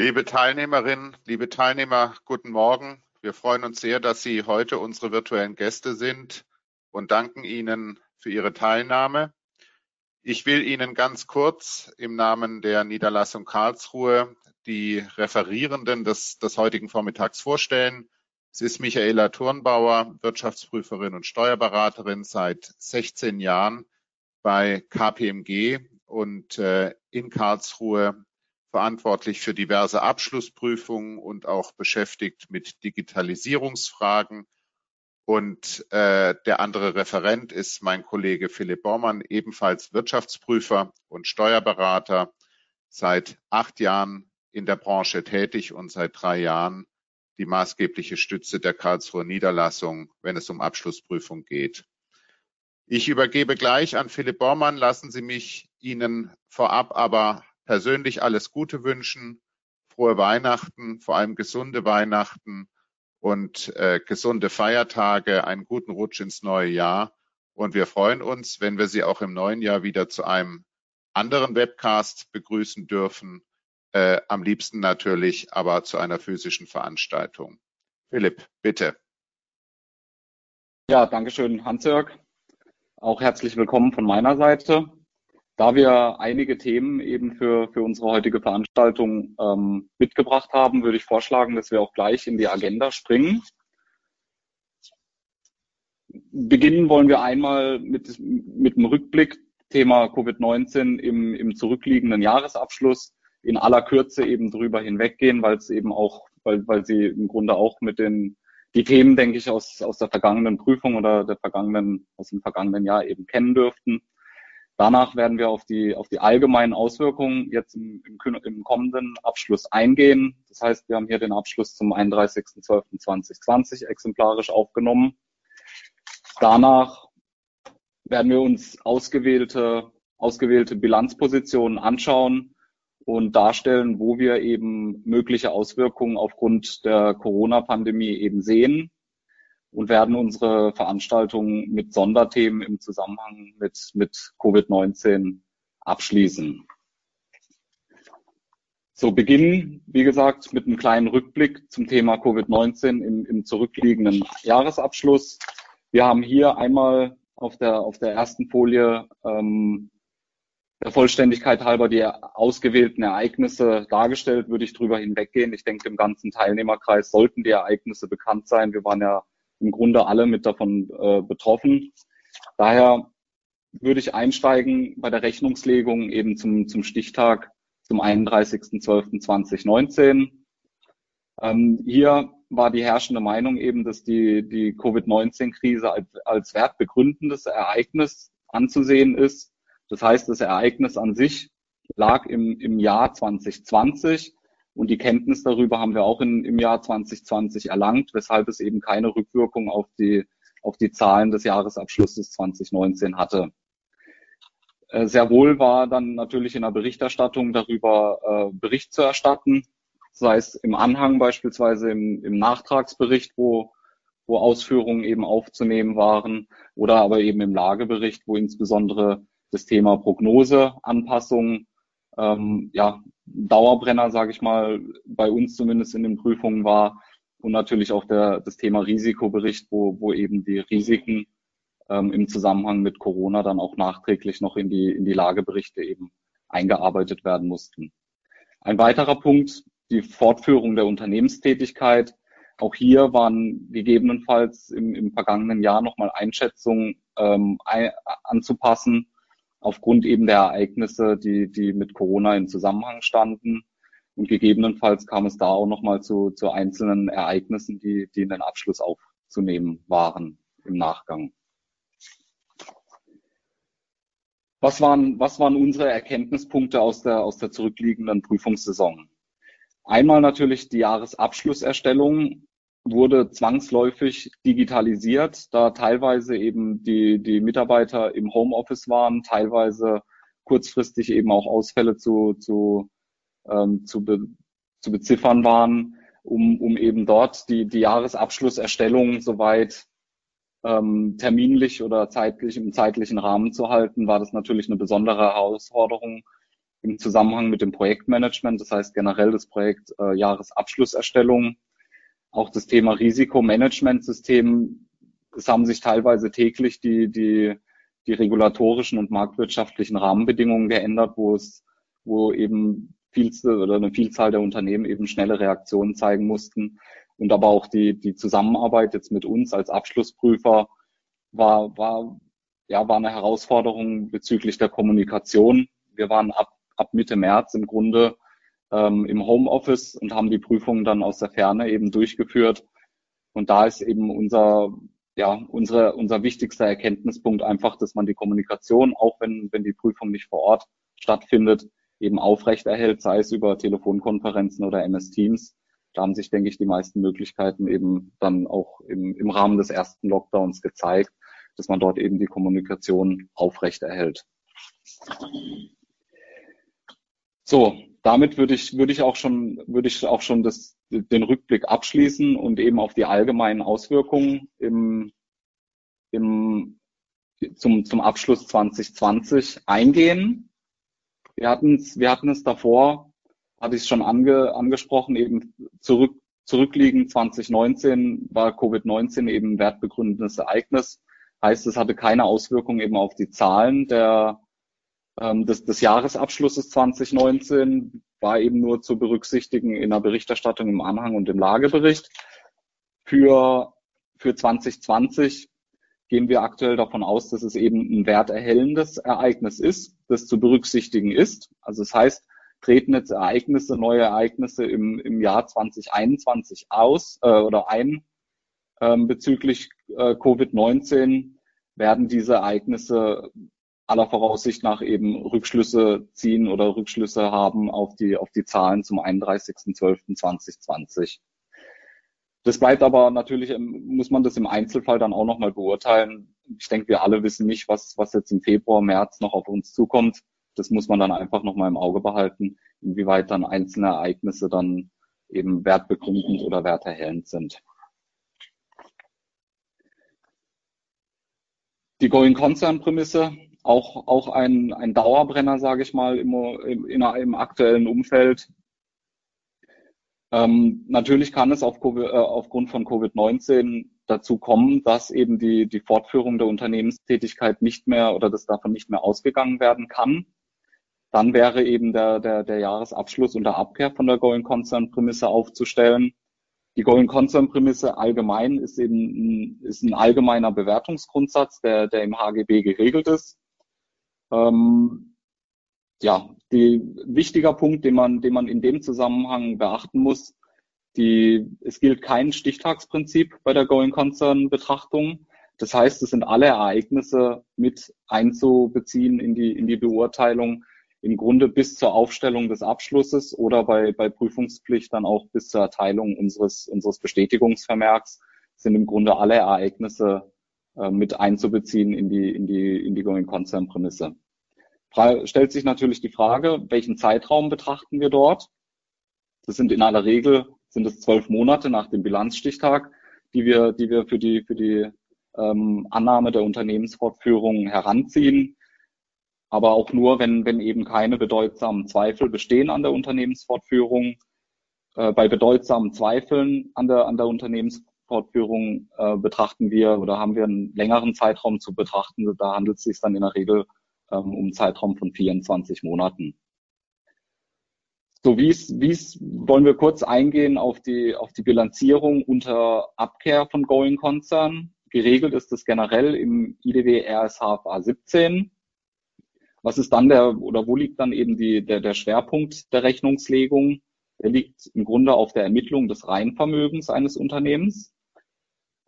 Liebe Teilnehmerinnen, liebe Teilnehmer, guten Morgen. Wir freuen uns sehr, dass Sie heute unsere virtuellen Gäste sind und danken Ihnen für Ihre Teilnahme. Ich will Ihnen ganz kurz im Namen der Niederlassung Karlsruhe die Referierenden des, des heutigen Vormittags vorstellen. Es ist Michaela Turnbauer, Wirtschaftsprüferin und Steuerberaterin seit 16 Jahren bei KPMG und äh, in Karlsruhe verantwortlich für diverse Abschlussprüfungen und auch beschäftigt mit Digitalisierungsfragen. Und äh, der andere Referent ist mein Kollege Philipp Bormann, ebenfalls Wirtschaftsprüfer und Steuerberater, seit acht Jahren in der Branche tätig und seit drei Jahren die maßgebliche Stütze der Karlsruher Niederlassung, wenn es um Abschlussprüfung geht. Ich übergebe gleich an Philipp Bormann. Lassen Sie mich Ihnen vorab aber persönlich alles Gute wünschen, frohe Weihnachten, vor allem gesunde Weihnachten und äh, gesunde Feiertage, einen guten Rutsch ins neue Jahr. Und wir freuen uns, wenn wir Sie auch im neuen Jahr wieder zu einem anderen Webcast begrüßen dürfen äh, am liebsten natürlich aber zu einer physischen Veranstaltung. Philipp, bitte. Ja, danke schön, Hans-Jörg. Auch herzlich willkommen von meiner Seite. Da wir einige Themen eben für, für unsere heutige Veranstaltung ähm, mitgebracht haben, würde ich vorschlagen, dass wir auch gleich in die Agenda springen. Beginnen wollen wir einmal mit, mit dem Rückblick Thema Covid-19 im, im zurückliegenden Jahresabschluss in aller Kürze eben drüber hinweggehen, weil es eben auch, weil, weil sie im Grunde auch mit den die Themen, denke ich, aus, aus der vergangenen Prüfung oder der vergangenen, aus dem vergangenen Jahr eben kennen dürften. Danach werden wir auf die, auf die allgemeinen Auswirkungen jetzt im, im, im kommenden Abschluss eingehen. Das heißt, wir haben hier den Abschluss zum 31.12.2020 exemplarisch aufgenommen. Danach werden wir uns ausgewählte, ausgewählte Bilanzpositionen anschauen und darstellen, wo wir eben mögliche Auswirkungen aufgrund der Corona-Pandemie eben sehen und werden unsere Veranstaltungen mit Sonderthemen im Zusammenhang mit, mit Covid-19 abschließen. So beginnen, wie gesagt, mit einem kleinen Rückblick zum Thema Covid-19 im, im zurückliegenden Jahresabschluss. Wir haben hier einmal auf der, auf der ersten Folie ähm, der Vollständigkeit halber die ausgewählten Ereignisse dargestellt, würde ich drüber hinweggehen. Ich denke, im ganzen Teilnehmerkreis sollten die Ereignisse bekannt sein. Wir waren ja im Grunde alle mit davon äh, betroffen. Daher würde ich einsteigen bei der Rechnungslegung eben zum, zum Stichtag zum 31.12.2019. Ähm, hier war die herrschende Meinung eben, dass die, die Covid-19-Krise als, als wertbegründendes Ereignis anzusehen ist das heißt, das Ereignis an sich lag im, im Jahr 2020 und die Kenntnis darüber haben wir auch in, im Jahr 2020 erlangt, weshalb es eben keine Rückwirkung auf die, auf die Zahlen des Jahresabschlusses 2019 hatte. Äh, sehr wohl war dann natürlich in der Berichterstattung darüber äh, Bericht zu erstatten, sei es im Anhang beispielsweise im, im Nachtragsbericht, wo, wo Ausführungen eben aufzunehmen waren, oder aber eben im Lagebericht, wo insbesondere das Thema Prognoseanpassung, ähm, ja, Dauerbrenner, sage ich mal, bei uns zumindest in den Prüfungen war und natürlich auch der, das Thema Risikobericht, wo, wo eben die Risiken ähm, im Zusammenhang mit Corona dann auch nachträglich noch in die, in die Lageberichte eben eingearbeitet werden mussten. Ein weiterer Punkt, die Fortführung der Unternehmenstätigkeit. Auch hier waren gegebenenfalls im, im vergangenen Jahr nochmal Einschätzungen ähm, ein, anzupassen aufgrund eben der Ereignisse, die, die mit Corona in Zusammenhang standen. Und gegebenenfalls kam es da auch nochmal zu, zu einzelnen Ereignissen, die, die in den Abschluss aufzunehmen waren im Nachgang. Was waren, was waren unsere Erkenntnispunkte aus der, aus der zurückliegenden Prüfungssaison? Einmal natürlich die Jahresabschlusserstellung wurde zwangsläufig digitalisiert, da teilweise eben die, die Mitarbeiter im Homeoffice waren, teilweise kurzfristig eben auch Ausfälle zu, zu, ähm, zu, be, zu beziffern waren, um, um eben dort die, die Jahresabschlusserstellung soweit ähm, terminlich oder zeitlich im zeitlichen Rahmen zu halten, war das natürlich eine besondere Herausforderung, im Zusammenhang mit dem Projektmanagement, das heißt generell das Projekt äh, Jahresabschlusserstellung, auch das Thema Risikomanagementsystem. Es haben sich teilweise täglich die, die, die regulatorischen und marktwirtschaftlichen Rahmenbedingungen geändert, wo es, wo eben viel oder eine Vielzahl der Unternehmen eben schnelle Reaktionen zeigen mussten. Und aber auch die, die Zusammenarbeit jetzt mit uns als Abschlussprüfer war, war, ja, war eine Herausforderung bezüglich der Kommunikation. Wir waren ab, ab Mitte März im Grunde ähm, im Homeoffice und haben die Prüfungen dann aus der Ferne eben durchgeführt. Und da ist eben unser, ja, unsere, unser wichtigster Erkenntnispunkt einfach, dass man die Kommunikation, auch wenn, wenn die Prüfung nicht vor Ort stattfindet, eben aufrechterhält, sei es über Telefonkonferenzen oder MS Teams. Da haben sich, denke ich, die meisten Möglichkeiten eben dann auch im, im Rahmen des ersten Lockdowns gezeigt, dass man dort eben die Kommunikation aufrechterhält. So, damit würde ich, würde ich auch schon, würde ich auch schon das, den Rückblick abschließen und eben auf die allgemeinen Auswirkungen im, im, zum, zum Abschluss 2020 eingehen. Wir hatten es, wir hatten es davor, hatte ich es schon ange, angesprochen, eben zurück, zurückliegend 2019 war Covid-19 eben wertbegründendes Ereignis. Heißt, es hatte keine Auswirkungen eben auf die Zahlen der, ähm, des, des Jahresabschlusses 2019, war eben nur zu berücksichtigen in der Berichterstattung im Anhang und im Lagebericht. Für, für 2020 gehen wir aktuell davon aus, dass es eben ein werterhellendes Ereignis ist, das zu berücksichtigen ist. Also das heißt, treten jetzt Ereignisse, neue Ereignisse im, im Jahr 2021 aus äh, oder ein ähm, bezüglich äh, Covid-19, werden diese Ereignisse aller Voraussicht nach eben Rückschlüsse ziehen oder Rückschlüsse haben auf die, auf die Zahlen zum 31.12.2020. Das bleibt aber natürlich, muss man das im Einzelfall dann auch nochmal beurteilen. Ich denke, wir alle wissen nicht, was, was jetzt im Februar, März noch auf uns zukommt. Das muss man dann einfach nochmal im Auge behalten, inwieweit dann einzelne Ereignisse dann eben wertbegründend oder werterhellend sind. Die Going Concern Prämisse, auch, auch ein, ein Dauerbrenner, sage ich mal, im, im, im aktuellen Umfeld. Ähm, natürlich kann es auf COVID, äh, aufgrund von Covid-19 dazu kommen, dass eben die, die Fortführung der Unternehmenstätigkeit nicht mehr oder das davon nicht mehr ausgegangen werden kann. Dann wäre eben der, der, der Jahresabschluss und der Abkehr von der Going Concern Prämisse aufzustellen. Die Going Concern Prämisse allgemein ist eben ein, ist ein allgemeiner Bewertungsgrundsatz, der, der im HGB geregelt ist. Ähm, ja, die wichtiger Punkt, den man, den man in dem Zusammenhang beachten muss, die, es gilt kein Stichtagsprinzip bei der Going Concern Betrachtung. Das heißt, es sind alle Ereignisse mit einzubeziehen in die, in die Beurteilung, im Grunde bis zur Aufstellung des Abschlusses oder bei, bei Prüfungspflicht dann auch bis zur Erteilung unseres, unseres Bestätigungsvermerks sind im Grunde alle Ereignisse äh, mit einzubeziehen in die, in die, in die Going Concern Prämisse stellt sich natürlich die Frage, welchen Zeitraum betrachten wir dort? Das sind in aller Regel sind es zwölf Monate nach dem Bilanzstichtag, die wir, die wir für die, für die ähm, Annahme der Unternehmensfortführung heranziehen. Aber auch nur, wenn, wenn eben keine bedeutsamen Zweifel bestehen an der Unternehmensfortführung. Äh, bei bedeutsamen Zweifeln an der, an der Unternehmensfortführung äh, betrachten wir oder haben wir einen längeren Zeitraum zu betrachten. Da handelt es sich dann in der Regel ähm, um einen Zeitraum von 24 Monaten. So, wie es, wie es wollen wir kurz eingehen auf die, auf die Bilanzierung unter Abkehr von Going Concern. Geregelt ist das generell im IDW RSHFA 17. Was ist dann der, oder wo liegt dann eben die, der, der Schwerpunkt der Rechnungslegung? Der liegt im Grunde auf der Ermittlung des Reinvermögens eines Unternehmens.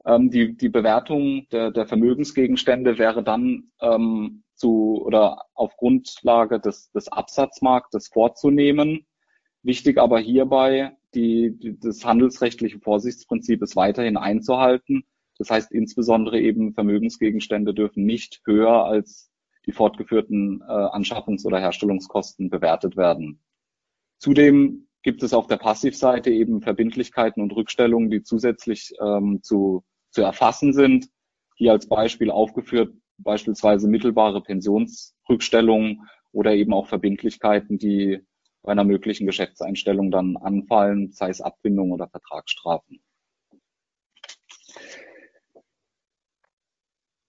Ähm, die, die Bewertung der, der Vermögensgegenstände wäre dann ähm, zu oder auf Grundlage des, des Absatzmarktes vorzunehmen. Wichtig aber hierbei, die, die, das handelsrechtliche Vorsichtsprinzip ist weiterhin einzuhalten. Das heißt insbesondere eben Vermögensgegenstände dürfen nicht höher als die fortgeführten äh, Anschaffungs- oder Herstellungskosten bewertet werden. Zudem gibt es auf der Passivseite eben Verbindlichkeiten und Rückstellungen, die zusätzlich ähm, zu, zu erfassen sind. Hier als Beispiel aufgeführt beispielsweise mittelbare Pensionsrückstellungen oder eben auch Verbindlichkeiten, die bei einer möglichen Geschäftseinstellung dann anfallen, sei es Abfindung oder Vertragsstrafen.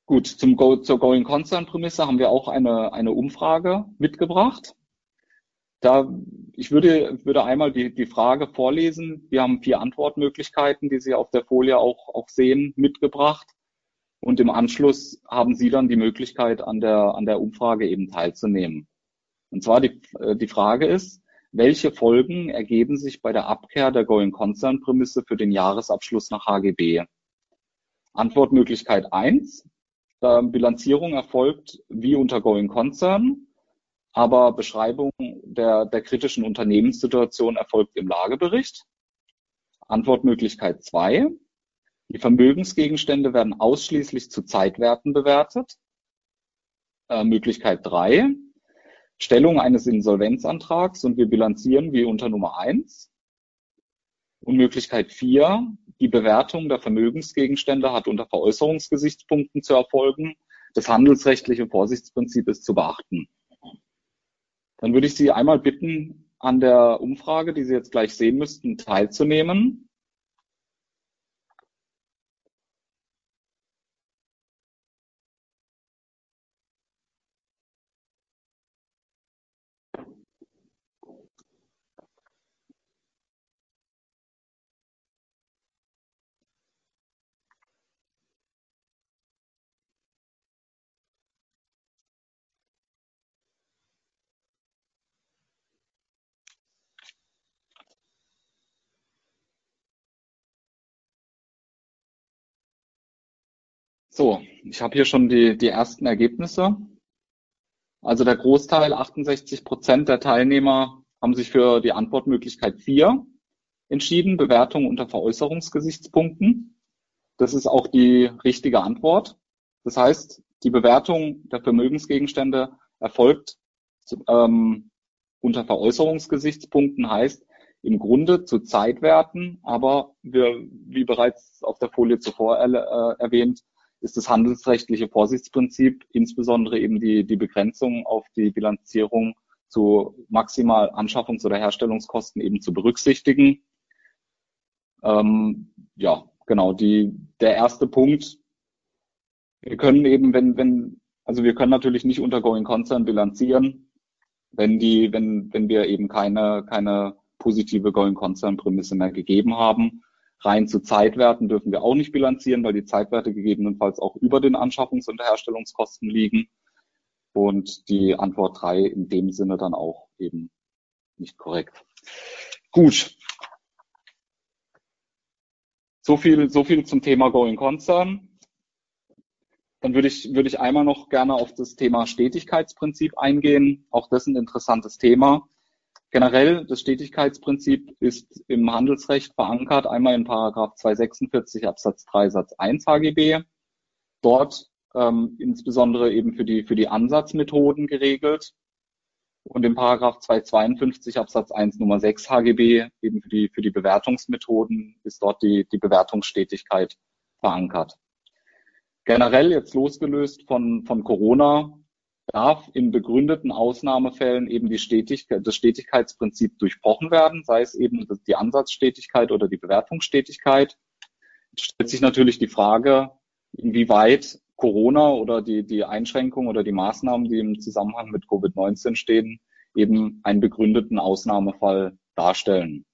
Gut, zum Go, zur Going Concern Prämisse haben wir auch eine, eine Umfrage mitgebracht. Da, ich würde, würde einmal die, die Frage vorlesen. Wir haben vier Antwortmöglichkeiten, die Sie auf der Folie auch, auch sehen, mitgebracht. Und im Anschluss haben Sie dann die Möglichkeit, an der, an der Umfrage eben teilzunehmen. Und zwar die, äh, die Frage ist, welche Folgen ergeben sich bei der Abkehr der Going Concern Prämisse für den Jahresabschluss nach HGB? Antwortmöglichkeit eins: Bilanzierung erfolgt wie unter Going Concern, aber Beschreibung der, der kritischen Unternehmenssituation erfolgt im Lagebericht. Antwortmöglichkeit zwei: Die Vermögensgegenstände werden ausschließlich zu Zeitwerten bewertet. Äh, Möglichkeit drei: Stellung eines Insolvenzantrags und wir bilanzieren wie unter Nummer eins. Und Möglichkeit vier, die Bewertung der Vermögensgegenstände hat unter Veräußerungsgesichtspunkten zu erfolgen. Das handelsrechtliche Vorsichtsprinzip ist zu beachten. Dann würde ich Sie einmal bitten, an der Umfrage, die Sie jetzt gleich sehen müssten, teilzunehmen. So, ich habe hier schon die, die ersten Ergebnisse. Also der Großteil, 68 Prozent der Teilnehmer, haben sich für die Antwortmöglichkeit 4 entschieden, Bewertung unter Veräußerungsgesichtspunkten. Das ist auch die richtige Antwort. Das heißt, die Bewertung der Vermögensgegenstände erfolgt ähm, unter Veräußerungsgesichtspunkten, heißt im Grunde zu Zeitwerten, aber wir, wie bereits auf der Folie zuvor äh, erwähnt, ist das handelsrechtliche Vorsichtsprinzip, insbesondere eben die, die Begrenzung auf die Bilanzierung zu maximal Anschaffungs- oder Herstellungskosten eben zu berücksichtigen. Ähm, ja, genau, die, der erste Punkt. Wir können eben, wenn, wenn, also wir können natürlich nicht unter Going Concern bilanzieren, wenn die, wenn, wenn wir eben keine, keine positive Going Concern Prämisse mehr gegeben haben. Rein zu Zeitwerten dürfen wir auch nicht bilanzieren, weil die Zeitwerte gegebenenfalls auch über den Anschaffungs- und Herstellungskosten liegen. Und die Antwort drei in dem Sinne dann auch eben nicht korrekt. Gut. So viel, so viel zum Thema Going Concern. Dann würde ich, würde ich einmal noch gerne auf das Thema Stetigkeitsprinzip eingehen. Auch das ist ein interessantes Thema. Generell, das Stetigkeitsprinzip ist im Handelsrecht verankert, einmal in Paragraph 246 Absatz 3 Satz 1 HGB. Dort ähm, insbesondere eben für die, für die Ansatzmethoden geregelt. Und im Paragraph 252 Absatz 1 Nummer 6 HGB eben für die, für die Bewertungsmethoden ist dort die, die Bewertungsstetigkeit verankert. Generell jetzt losgelöst von, von Corona darf in begründeten Ausnahmefällen eben die Stetigkeit, das Stetigkeitsprinzip durchbrochen werden, sei es eben die Ansatzstetigkeit oder die Bewertungsstetigkeit. Es stellt sich natürlich die Frage, inwieweit Corona oder die, die Einschränkungen oder die Maßnahmen, die im Zusammenhang mit Covid-19 stehen, eben einen begründeten Ausnahmefall darstellen.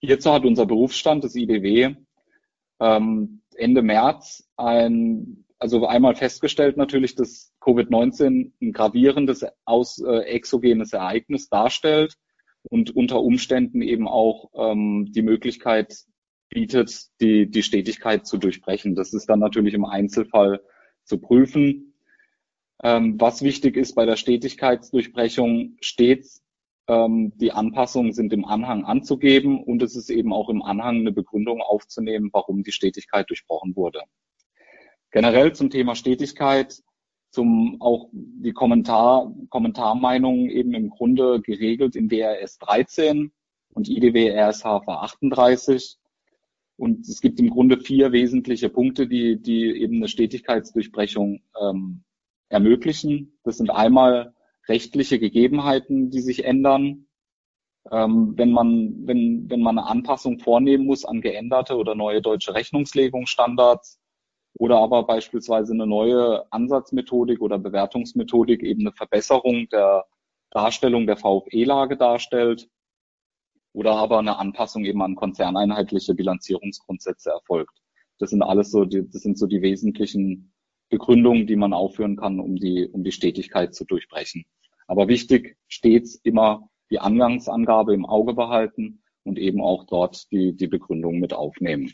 Hierzu hat unser Berufsstand, das IDW, ähm, Ende März ein also einmal festgestellt natürlich, dass Covid-19 ein gravierendes aus, äh, exogenes Ereignis darstellt und unter Umständen eben auch ähm, die Möglichkeit bietet, die, die Stetigkeit zu durchbrechen. Das ist dann natürlich im Einzelfall zu prüfen. Ähm, was wichtig ist bei der Stetigkeitsdurchbrechung, stets ähm, die Anpassungen sind im Anhang anzugeben und es ist eben auch im Anhang eine Begründung aufzunehmen, warum die Stetigkeit durchbrochen wurde. Generell zum Thema Stetigkeit, zum auch die Kommentar, Kommentarmeinungen eben im Grunde geregelt in DRS 13 und IDW RSH 38. Und es gibt im Grunde vier wesentliche Punkte, die, die eben eine Stetigkeitsdurchbrechung ähm, ermöglichen. Das sind einmal rechtliche Gegebenheiten, die sich ändern. Ähm, wenn man, wenn, wenn man eine Anpassung vornehmen muss an geänderte oder neue deutsche Rechnungslegungsstandards oder aber beispielsweise eine neue Ansatzmethodik oder Bewertungsmethodik eben eine Verbesserung der Darstellung der VFE-Lage darstellt oder aber eine Anpassung eben an konzerneinheitliche Bilanzierungsgrundsätze erfolgt. Das sind alles so, die, das sind so die wesentlichen Begründungen, die man aufführen kann, um die, um die Stetigkeit zu durchbrechen. Aber wichtig stets immer die Angangsangabe im Auge behalten und eben auch dort die, die Begründung mit aufnehmen.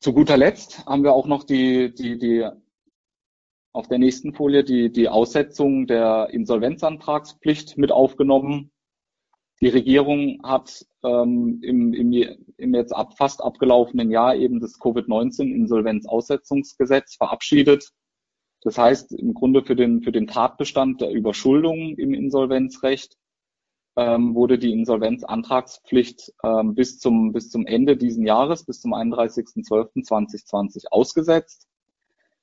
Zu guter Letzt haben wir auch noch die, die, die auf der nächsten Folie die, die Aussetzung der Insolvenzantragspflicht mit aufgenommen. Die Regierung hat ähm, im, im, im jetzt ab, fast abgelaufenen Jahr eben das Covid-19-Insolvenzaussetzungsgesetz verabschiedet. Das heißt im Grunde für den, für den Tatbestand der Überschuldung im Insolvenzrecht ähm, wurde die Insolvenzantragspflicht ähm, bis, zum, bis zum Ende diesen Jahres, bis zum 31.12.2020 ausgesetzt.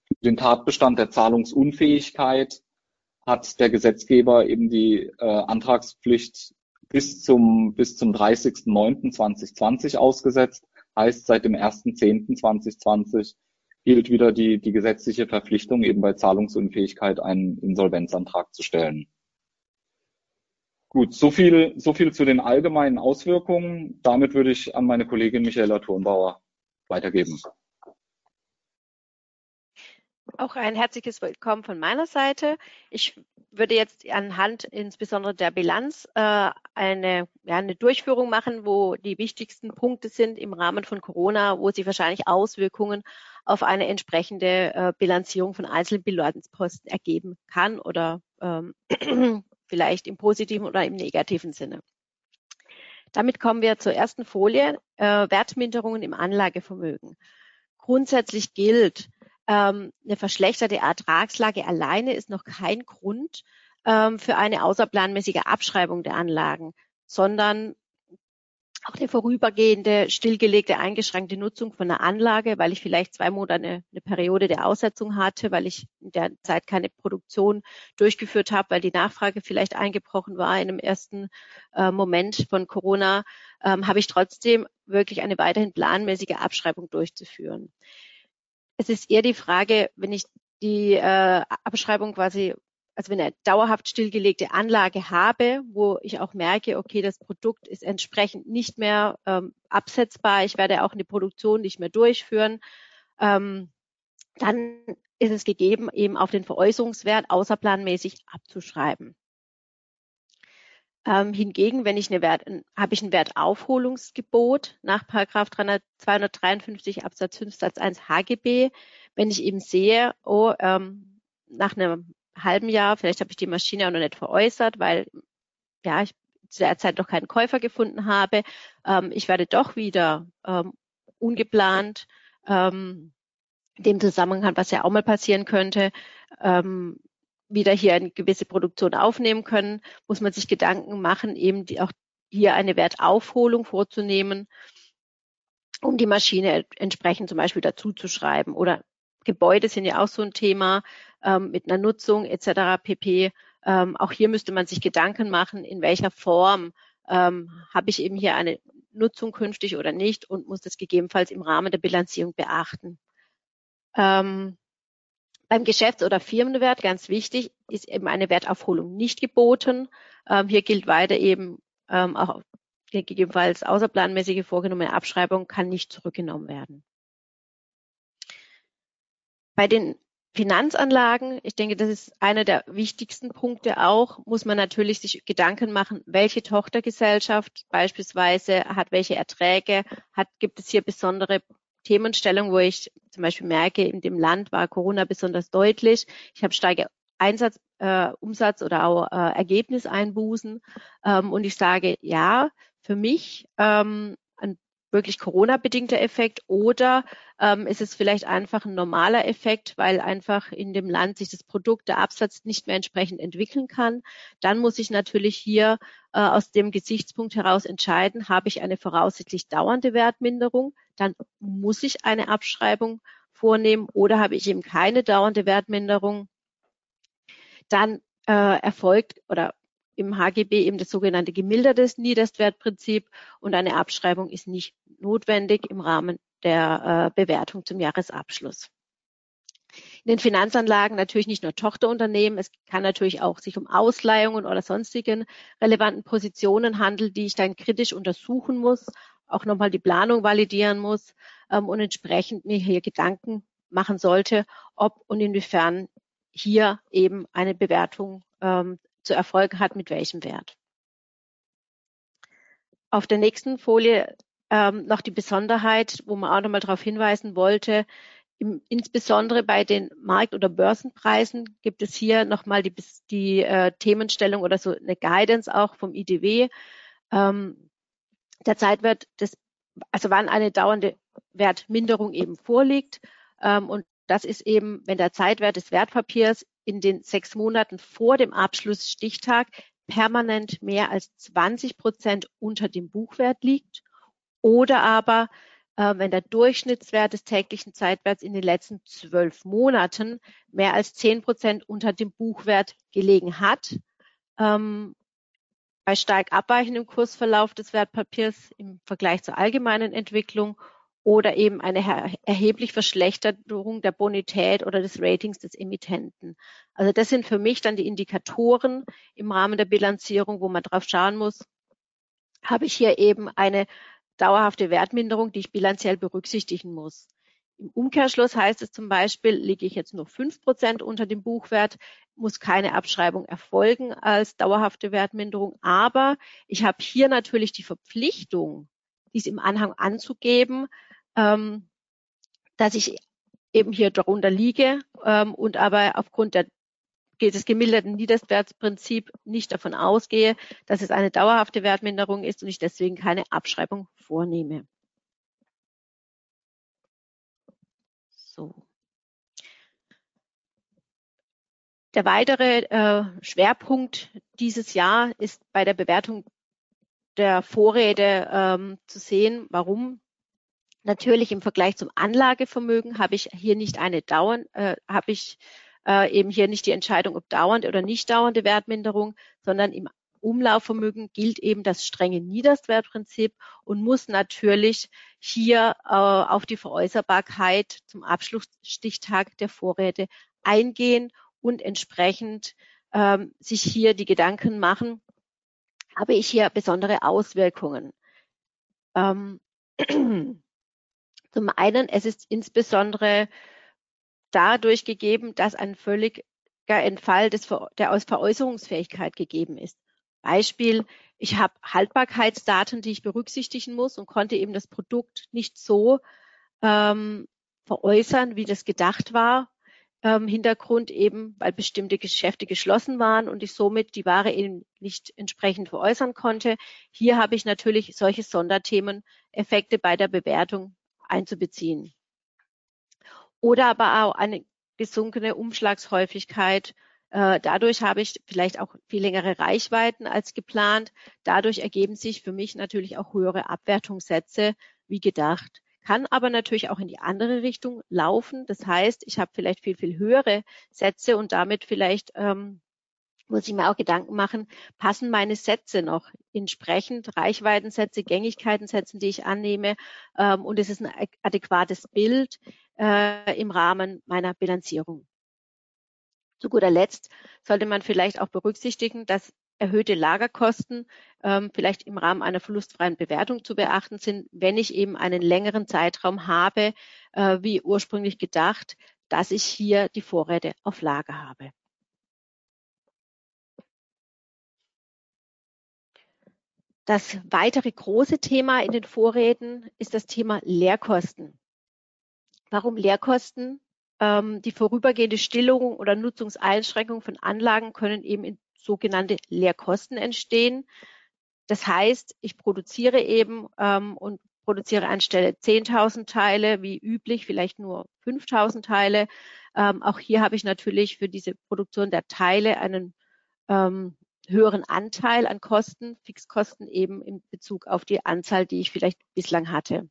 Für den Tatbestand der Zahlungsunfähigkeit hat der Gesetzgeber eben die äh, Antragspflicht bis zum, bis zum 30.09.2020 ausgesetzt. Heißt, seit dem 1.10.2020 gilt wieder die, die gesetzliche Verpflichtung, eben bei Zahlungsunfähigkeit einen Insolvenzantrag zu stellen. Gut, so viel, so viel zu den allgemeinen Auswirkungen. Damit würde ich an meine Kollegin Michaela Thurnbauer weitergeben. Auch ein herzliches Willkommen von meiner Seite. Ich würde jetzt anhand insbesondere der Bilanz äh, eine, ja, eine Durchführung machen, wo die wichtigsten Punkte sind im Rahmen von Corona, wo sie wahrscheinlich Auswirkungen auf eine entsprechende äh, Bilanzierung von einzelnen Bilanzposten ergeben kann oder ähm, vielleicht im positiven oder im negativen Sinne. Damit kommen wir zur ersten Folie, äh, Wertminderungen im Anlagevermögen. Grundsätzlich gilt, ähm, eine verschlechterte Ertragslage alleine ist noch kein Grund ähm, für eine außerplanmäßige Abschreibung der Anlagen, sondern auch eine vorübergehende, stillgelegte, eingeschränkte Nutzung von einer Anlage, weil ich vielleicht zwei Monate eine, eine, Periode der Aussetzung hatte, weil ich in der Zeit keine Produktion durchgeführt habe, weil die Nachfrage vielleicht eingebrochen war in dem ersten äh, Moment von Corona, ähm, habe ich trotzdem wirklich eine weiterhin planmäßige Abschreibung durchzuführen. Es ist eher die Frage, wenn ich die äh, Abschreibung quasi also wenn ich eine dauerhaft stillgelegte Anlage habe, wo ich auch merke, okay, das Produkt ist entsprechend nicht mehr ähm, absetzbar, ich werde auch eine Produktion nicht mehr durchführen, ähm, dann ist es gegeben, eben auf den Veräußerungswert außerplanmäßig abzuschreiben. Ähm, hingegen, wenn ich eine Wert, habe ich ein Wertaufholungsgebot nach Paragraph 253 Absatz 5 Satz 1 HGB, wenn ich eben sehe, oh, ähm, nach einem halben Jahr, vielleicht habe ich die Maschine auch noch nicht veräußert, weil ja, ich zu der Zeit noch keinen Käufer gefunden habe. Ähm, ich werde doch wieder ähm, ungeplant ähm, dem Zusammenhang, was ja auch mal passieren könnte, ähm, wieder hier eine gewisse Produktion aufnehmen können, muss man sich Gedanken machen, eben die, auch hier eine Wertaufholung vorzunehmen, um die Maschine entsprechend zum Beispiel dazu zu schreiben. Oder Gebäude sind ja auch so ein Thema ähm, mit einer Nutzung etc. pp. Ähm, auch hier müsste man sich Gedanken machen, in welcher Form ähm, habe ich eben hier eine Nutzung künftig oder nicht und muss das gegebenenfalls im Rahmen der Bilanzierung beachten. Ähm, beim Geschäfts- oder Firmenwert, ganz wichtig, ist eben eine Wertaufholung nicht geboten. Ähm, hier gilt weiter eben ähm, auch gegebenenfalls außerplanmäßige vorgenommene Abschreibung kann nicht zurückgenommen werden. Bei den Finanzanlagen, ich denke, das ist einer der wichtigsten Punkte auch, muss man natürlich sich Gedanken machen, welche Tochtergesellschaft beispielsweise hat welche Erträge, hat, gibt es hier besondere Themenstellungen, wo ich zum Beispiel merke, in dem Land war Corona besonders deutlich. Ich habe steige Einsatz, äh, Umsatz oder auch äh, Ergebniseinbußen. Ähm, und ich sage, ja, für mich ähm, wirklich Corona-bedingter Effekt oder ähm, ist es vielleicht einfach ein normaler Effekt, weil einfach in dem Land sich das Produkt, der Absatz nicht mehr entsprechend entwickeln kann. Dann muss ich natürlich hier äh, aus dem Gesichtspunkt heraus entscheiden, habe ich eine voraussichtlich dauernde Wertminderung, dann muss ich eine Abschreibung vornehmen oder habe ich eben keine dauernde Wertminderung, dann äh, erfolgt oder im HGB eben das sogenannte gemildertes Niederstwertprinzip und eine Abschreibung ist nicht notwendig im Rahmen der äh, Bewertung zum Jahresabschluss. In den Finanzanlagen natürlich nicht nur Tochterunternehmen, es kann natürlich auch sich um Ausleihungen oder sonstigen relevanten Positionen handeln, die ich dann kritisch untersuchen muss, auch nochmal die Planung validieren muss ähm, und entsprechend mir hier Gedanken machen sollte, ob und inwiefern hier eben eine Bewertung ähm, zu erfolgen hat, mit welchem Wert. Auf der nächsten Folie ähm, noch die Besonderheit, wo man auch nochmal darauf hinweisen wollte, im, insbesondere bei den Markt- oder Börsenpreisen gibt es hier nochmal die, die äh, Themenstellung oder so eine Guidance auch vom IDW. Ähm, der Zeitwert des, also wann eine dauernde Wertminderung eben vorliegt. Ähm, und das ist eben, wenn der Zeitwert des Wertpapiers in den sechs Monaten vor dem Abschlussstichtag permanent mehr als 20 Prozent unter dem Buchwert liegt oder aber äh, wenn der Durchschnittswert des täglichen Zeitwerts in den letzten zwölf Monaten mehr als zehn Prozent unter dem Buchwert gelegen hat. Ähm, bei stark abweichendem Kursverlauf des Wertpapiers im Vergleich zur allgemeinen Entwicklung oder eben eine erhebliche Verschlechterung der Bonität oder des Ratings des Emittenten. Also das sind für mich dann die Indikatoren im Rahmen der Bilanzierung, wo man drauf schauen muss, habe ich hier eben eine dauerhafte Wertminderung, die ich bilanziell berücksichtigen muss. Im Umkehrschluss heißt es zum Beispiel, liege ich jetzt nur fünf Prozent unter dem Buchwert, muss keine Abschreibung erfolgen als dauerhafte Wertminderung. Aber ich habe hier natürlich die Verpflichtung, dies im Anhang anzugeben, ähm, dass ich eben hier darunter liege ähm, und aber aufgrund der, des gemilderten Niederwertsprinzip nicht davon ausgehe, dass es eine dauerhafte Wertminderung ist und ich deswegen keine Abschreibung vornehme. So. Der weitere äh, Schwerpunkt dieses Jahr ist bei der Bewertung der Vorräte ähm, zu sehen, warum Natürlich im Vergleich zum Anlagevermögen habe ich hier nicht eine dauernd, äh, habe ich äh, eben hier nicht die Entscheidung, ob dauernd oder nicht dauernde Wertminderung, sondern im Umlaufvermögen gilt eben das strenge Niederstwertprinzip und muss natürlich hier äh, auf die Veräußerbarkeit zum Abschlussstichtag der Vorräte eingehen und entsprechend ähm, sich hier die Gedanken machen, habe ich hier besondere Auswirkungen. Ähm, Zum einen, es ist insbesondere dadurch gegeben, dass ein völliger Entfall des, der Veräußerungsfähigkeit gegeben ist. Beispiel, ich habe Haltbarkeitsdaten, die ich berücksichtigen muss und konnte eben das Produkt nicht so ähm, veräußern, wie das gedacht war. Ähm, Hintergrund eben, weil bestimmte Geschäfte geschlossen waren und ich somit die Ware eben nicht entsprechend veräußern konnte. Hier habe ich natürlich solche Sonderthemen, Effekte bei der Bewertung einzubeziehen. Oder aber auch eine gesunkene Umschlagshäufigkeit. Äh, dadurch habe ich vielleicht auch viel längere Reichweiten als geplant. Dadurch ergeben sich für mich natürlich auch höhere Abwertungssätze wie gedacht. Kann aber natürlich auch in die andere Richtung laufen. Das heißt, ich habe vielleicht viel, viel höhere Sätze und damit vielleicht ähm, muss ich mir auch Gedanken machen, passen meine Sätze noch entsprechend, Reichweitensätze, Gängigkeitensätzen, die ich annehme, ähm, und es ist ein adäquates Bild äh, im Rahmen meiner Bilanzierung. Zu guter Letzt sollte man vielleicht auch berücksichtigen, dass erhöhte Lagerkosten ähm, vielleicht im Rahmen einer verlustfreien Bewertung zu beachten sind, wenn ich eben einen längeren Zeitraum habe, äh, wie ursprünglich gedacht, dass ich hier die Vorräte auf Lager habe. Das weitere große Thema in den Vorräten ist das Thema Leerkosten. Warum Leerkosten? Ähm, die vorübergehende Stillung oder Nutzungseinschränkung von Anlagen können eben in sogenannte Leerkosten entstehen. Das heißt, ich produziere eben ähm, und produziere anstelle 10.000 Teile, wie üblich, vielleicht nur 5.000 Teile. Ähm, auch hier habe ich natürlich für diese Produktion der Teile einen ähm, höheren Anteil an Kosten, Fixkosten eben in Bezug auf die Anzahl, die ich vielleicht bislang hatte.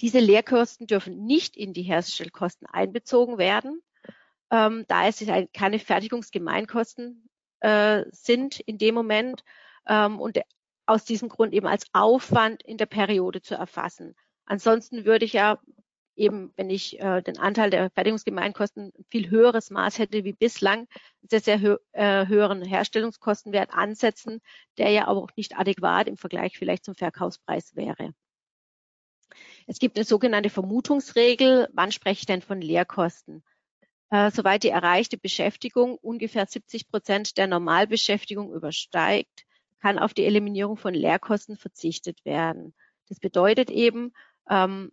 Diese Leerkosten dürfen nicht in die Herstellkosten einbezogen werden. ähm, da es keine Fertigungsgemeinkosten äh, sind in dem Moment ähm, und aus diesem Grund eben als Aufwand in der Periode zu erfassen. Ansonsten würde ich ja eben, wenn ich äh, den Anteil der Fertigungsgemeinkosten viel höheres Maß hätte wie bislang, sehr, sehr hö äh, höheren Herstellungskostenwert ansetzen, der ja auch nicht adäquat im Vergleich vielleicht zum Verkaufspreis wäre. Es gibt eine sogenannte Vermutungsregel. Wann spreche ich denn von Lehrkosten? Äh, soweit die erreichte Beschäftigung ungefähr 70 Prozent der Normalbeschäftigung übersteigt, kann auf die Eliminierung von Lehrkosten verzichtet werden. Das bedeutet eben, ähm,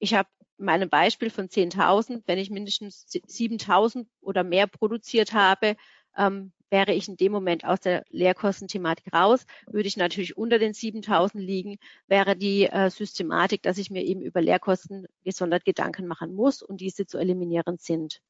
ich habe meinem Beispiel von 10.000, wenn ich mindestens 7.000 oder mehr produziert habe, ähm, wäre ich in dem Moment aus der Lehrkostenthematik raus. Würde ich natürlich unter den 7.000 liegen, wäre die äh, Systematik, dass ich mir eben über Lehrkosten gesondert Gedanken machen muss und diese zu eliminieren sind.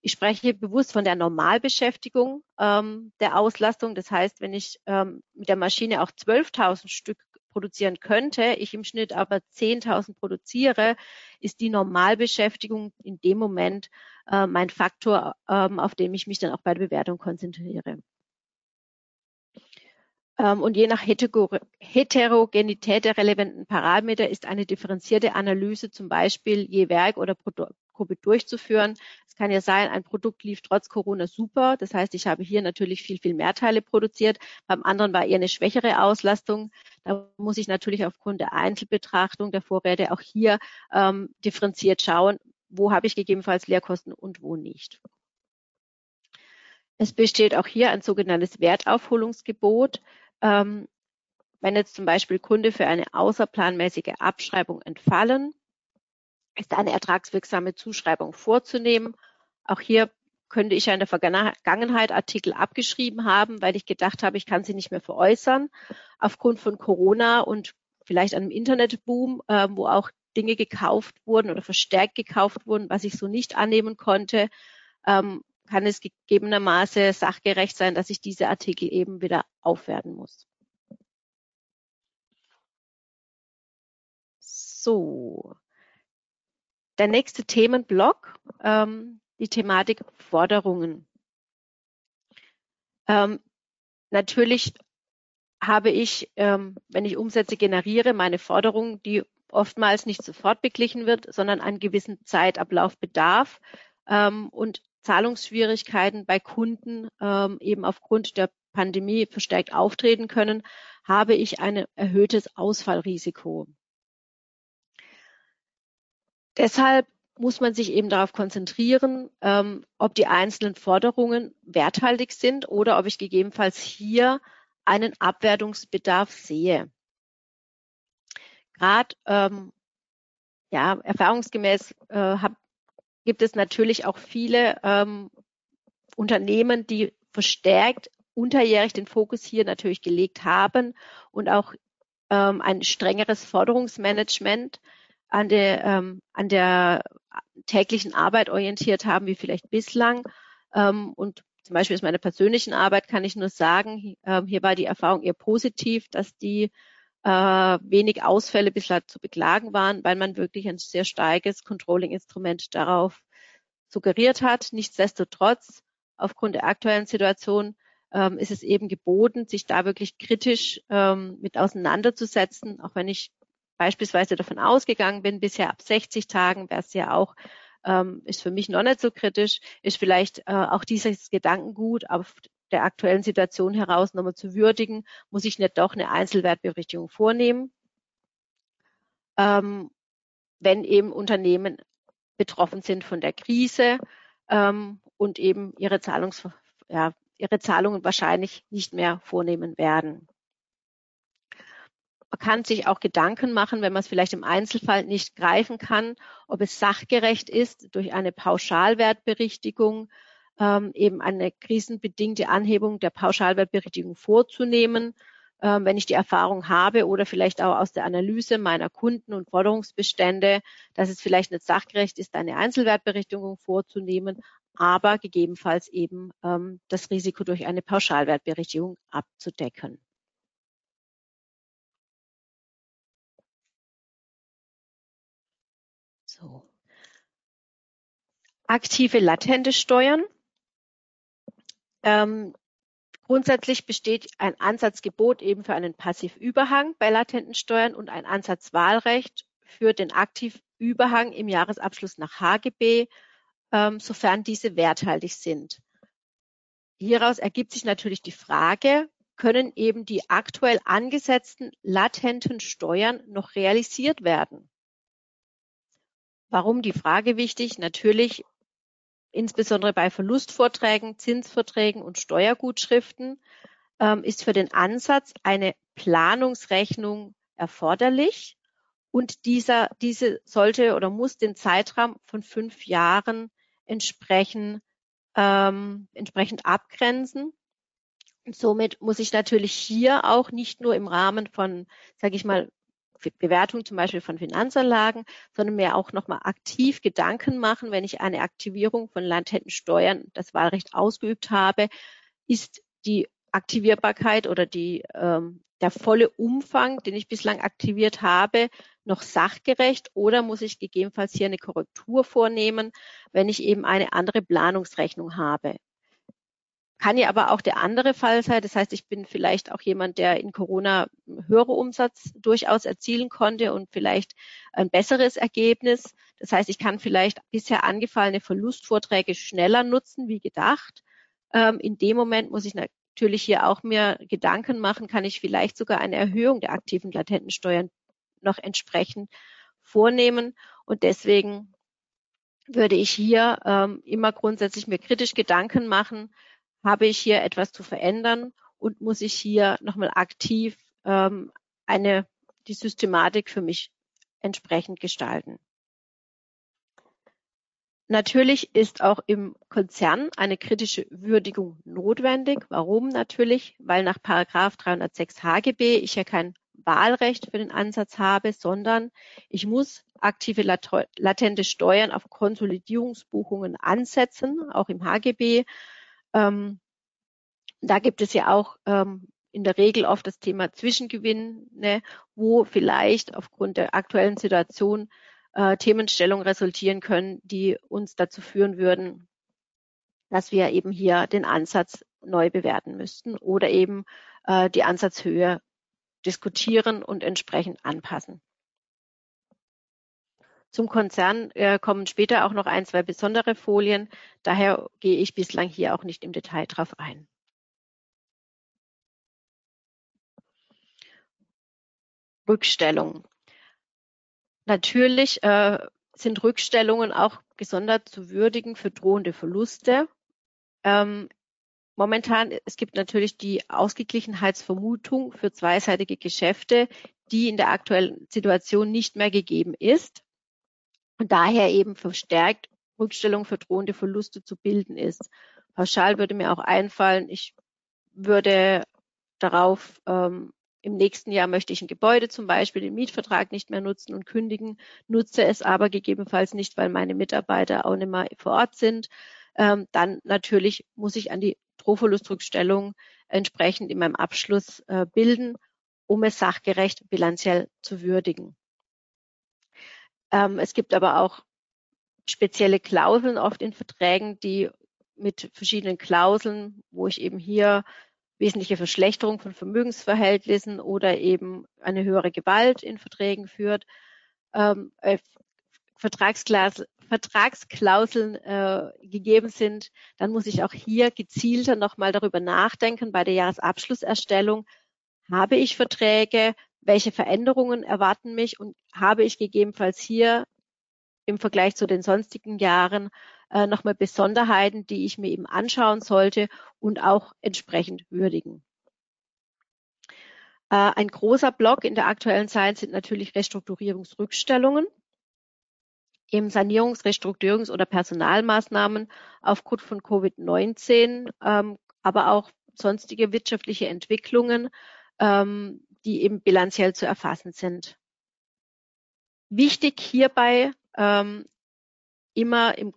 Ich spreche bewusst von der Normalbeschäftigung ähm, der Auslastung. Das heißt, wenn ich ähm, mit der Maschine auch 12.000 Stück produzieren könnte, ich im Schnitt aber 10.000 produziere, ist die Normalbeschäftigung in dem Moment äh, mein Faktor, ähm, auf dem ich mich dann auch bei der Bewertung konzentriere. Ähm, und je nach Heterogenität der relevanten Parameter ist eine differenzierte Analyse zum Beispiel je Werk oder Produktgruppe durchzuführen. Es kann ja sein, ein Produkt lief trotz Corona super. Das heißt, ich habe hier natürlich viel, viel mehr Teile produziert. Beim anderen war eher eine schwächere Auslastung. Da muss ich natürlich aufgrund der Einzelbetrachtung der Vorräte auch hier ähm, differenziert schauen, wo habe ich gegebenenfalls Leerkosten und wo nicht. Es besteht auch hier ein sogenanntes Wertaufholungsgebot. Ähm, wenn jetzt zum Beispiel Kunde für eine außerplanmäßige Abschreibung entfallen, ist eine ertragswirksame Zuschreibung vorzunehmen. Auch hier könnte ich ja in der Vergangenheit Artikel abgeschrieben haben, weil ich gedacht habe, ich kann sie nicht mehr veräußern. Aufgrund von Corona und vielleicht einem Internetboom, äh, wo auch Dinge gekauft wurden oder verstärkt gekauft wurden, was ich so nicht annehmen konnte, ähm, kann es gegebenermaßen sachgerecht sein, dass ich diese Artikel eben wieder aufwerten muss. So, der nächste Themenblock, ähm, die Thematik Forderungen. Ähm, natürlich habe ich, ähm, wenn ich Umsätze generiere, meine Forderung, die oftmals nicht sofort beglichen wird, sondern einen gewissen Zeitablauf bedarf ähm, und Zahlungsschwierigkeiten bei Kunden ähm, eben aufgrund der Pandemie verstärkt auftreten können, habe ich ein erhöhtes Ausfallrisiko. Deshalb muss man sich eben darauf konzentrieren, ähm, ob die einzelnen Forderungen werthaltig sind oder ob ich gegebenenfalls hier einen Abwertungsbedarf sehe. Gerade ähm, ja, erfahrungsgemäß äh, hab, gibt es natürlich auch viele ähm, Unternehmen, die verstärkt unterjährig den Fokus hier natürlich gelegt haben und auch ähm, ein strengeres Forderungsmanagement an der, ähm, an der täglichen Arbeit orientiert haben, wie vielleicht bislang. Ähm, und zum Beispiel aus meiner persönlichen Arbeit kann ich nur sagen, äh, hier war die Erfahrung eher positiv, dass die äh, wenig Ausfälle bislang zu beklagen waren, weil man wirklich ein sehr starkes Controlling-Instrument darauf suggeriert hat. Nichtsdestotrotz, aufgrund der aktuellen Situation, ähm, ist es eben geboten, sich da wirklich kritisch ähm, mit auseinanderzusetzen, auch wenn ich beispielsweise davon ausgegangen bin, bisher ab 60 Tagen wäre es ja auch, ähm, ist für mich noch nicht so kritisch, ist vielleicht äh, auch dieses Gedankengut auf der aktuellen Situation heraus nochmal zu würdigen, muss ich nicht doch eine Einzelwertberichtigung vornehmen. Ähm, wenn eben Unternehmen betroffen sind von der Krise ähm, und eben ihre, Zahlungs ja, ihre Zahlungen wahrscheinlich nicht mehr vornehmen werden. Man kann sich auch Gedanken machen, wenn man es vielleicht im Einzelfall nicht greifen kann, ob es sachgerecht ist, durch eine Pauschalwertberichtigung ähm, eben eine krisenbedingte Anhebung der Pauschalwertberichtigung vorzunehmen. Ähm, wenn ich die Erfahrung habe oder vielleicht auch aus der Analyse meiner Kunden und Forderungsbestände, dass es vielleicht nicht sachgerecht ist, eine Einzelwertberichtigung vorzunehmen, aber gegebenenfalls eben ähm, das Risiko durch eine Pauschalwertberichtigung abzudecken. Aktive latente Steuern. Ähm, grundsätzlich besteht ein Ansatzgebot eben für einen Passivüberhang bei latenten Steuern und ein Ansatzwahlrecht für den Aktivüberhang im Jahresabschluss nach HGB, ähm, sofern diese werthaltig sind. Hieraus ergibt sich natürlich die Frage, können eben die aktuell angesetzten latenten Steuern noch realisiert werden? Warum die Frage wichtig? Natürlich insbesondere bei Verlustvorträgen, Zinsverträgen und Steuergutschriften ähm, ist für den Ansatz eine Planungsrechnung erforderlich und dieser, diese sollte oder muss den Zeitraum von fünf Jahren entsprechend, ähm, entsprechend abgrenzen. Und somit muss ich natürlich hier auch nicht nur im Rahmen von, sage ich mal, Bewertung zum Beispiel von Finanzanlagen, sondern mir auch nochmal aktiv Gedanken machen, wenn ich eine Aktivierung von latenten Steuern, das Wahlrecht ausgeübt habe, ist die Aktivierbarkeit oder die, ähm, der volle Umfang, den ich bislang aktiviert habe, noch sachgerecht oder muss ich gegebenenfalls hier eine Korrektur vornehmen, wenn ich eben eine andere Planungsrechnung habe. Kann ja aber auch der andere Fall sein. Das heißt, ich bin vielleicht auch jemand, der in Corona höhere Umsatz durchaus erzielen konnte und vielleicht ein besseres Ergebnis. Das heißt, ich kann vielleicht bisher angefallene Verlustvorträge schneller nutzen wie gedacht. Ähm, in dem Moment muss ich natürlich hier auch mir Gedanken machen, kann ich vielleicht sogar eine Erhöhung der aktiven latenten Steuern noch entsprechend vornehmen. Und deswegen würde ich hier ähm, immer grundsätzlich mir kritisch Gedanken machen, habe ich hier etwas zu verändern und muss ich hier nochmal aktiv ähm, eine, die Systematik für mich entsprechend gestalten. Natürlich ist auch im Konzern eine kritische Würdigung notwendig. Warum natürlich? Weil nach Paragraph 306 HGB ich ja kein Wahlrecht für den Ansatz habe, sondern ich muss aktive latente Steuern auf Konsolidierungsbuchungen ansetzen, auch im HGB. Ähm, da gibt es ja auch ähm, in der Regel oft das Thema Zwischengewinne, wo vielleicht aufgrund der aktuellen Situation äh, Themenstellungen resultieren können, die uns dazu führen würden, dass wir eben hier den Ansatz neu bewerten müssten oder eben äh, die Ansatzhöhe diskutieren und entsprechend anpassen. Zum Konzern äh, kommen später auch noch ein, zwei besondere Folien. Daher gehe ich bislang hier auch nicht im Detail drauf ein. Rückstellung. Natürlich äh, sind Rückstellungen auch gesondert zu würdigen für drohende Verluste. Ähm, momentan, es gibt natürlich die Ausgeglichenheitsvermutung für zweiseitige Geschäfte, die in der aktuellen Situation nicht mehr gegeben ist und daher eben verstärkt Rückstellung für drohende Verluste zu bilden ist. Pauschal würde mir auch einfallen, ich würde darauf ähm, im nächsten Jahr möchte ich ein Gebäude zum Beispiel den Mietvertrag nicht mehr nutzen und kündigen, nutze es aber gegebenenfalls nicht, weil meine Mitarbeiter auch nicht mehr vor Ort sind. Ähm, dann natürlich muss ich an die Drohverlustrückstellung entsprechend in meinem Abschluss äh, bilden, um es sachgerecht bilanziell zu würdigen. Ähm, es gibt aber auch spezielle Klauseln oft in Verträgen, die mit verschiedenen Klauseln, wo ich eben hier wesentliche Verschlechterung von Vermögensverhältnissen oder eben eine höhere Gewalt in Verträgen führt, ähm, äh, Vertragsklauseln äh, gegeben sind, dann muss ich auch hier gezielter nochmal darüber nachdenken bei der Jahresabschlusserstellung. Habe ich Verträge? Welche Veränderungen erwarten mich und habe ich gegebenenfalls hier im Vergleich zu den sonstigen Jahren äh, nochmal Besonderheiten, die ich mir eben anschauen sollte und auch entsprechend würdigen. Äh, ein großer Block in der aktuellen Zeit sind natürlich Restrukturierungsrückstellungen. Im Sanierungs-, Restrukturierungs- oder Personalmaßnahmen aufgrund von Covid-19, ähm, aber auch sonstige wirtschaftliche Entwicklungen ähm, die eben bilanziell zu erfassen sind. Wichtig hierbei ähm, immer im,